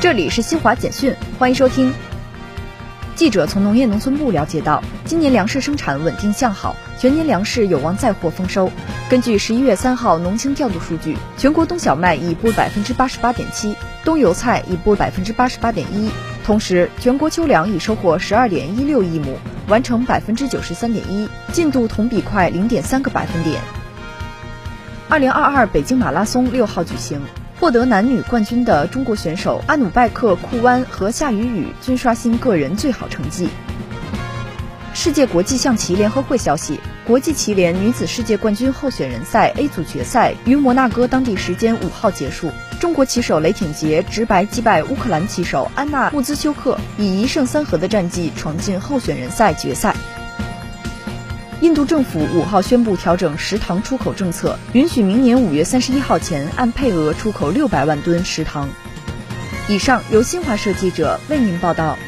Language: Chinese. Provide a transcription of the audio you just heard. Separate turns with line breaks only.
这里是新华简讯，欢迎收听。记者从农业农村部了解到，今年粮食生产稳定向好，全年粮食有望再获丰收。根据十一月三号农情调度数据，全国冬小麦已播百分之八十八点七，冬油菜已播百分之八十八点一。同时，全国秋粮已收获十二点一六亿亩，完成百分之九十三点一，进度同比快零点三个百分点。二零二二北京马拉松六号举行。获得男女冠军的中国选手阿努拜克·库湾和夏雨雨均刷新个人最好成绩。世界国际象棋联合会消息，国际棋联女子世界冠军候选人赛 A 组决赛于摩纳哥当地时间五号结束，中国棋手雷挺杰直白击败乌克兰棋手安娜穆兹丘克，以一胜三和的战绩闯进候选人赛决赛。印度政府五号宣布调整食糖出口政策，允许明年五月三十一号前按配额出口六百万吨食糖。以上由新华社记者为您报道。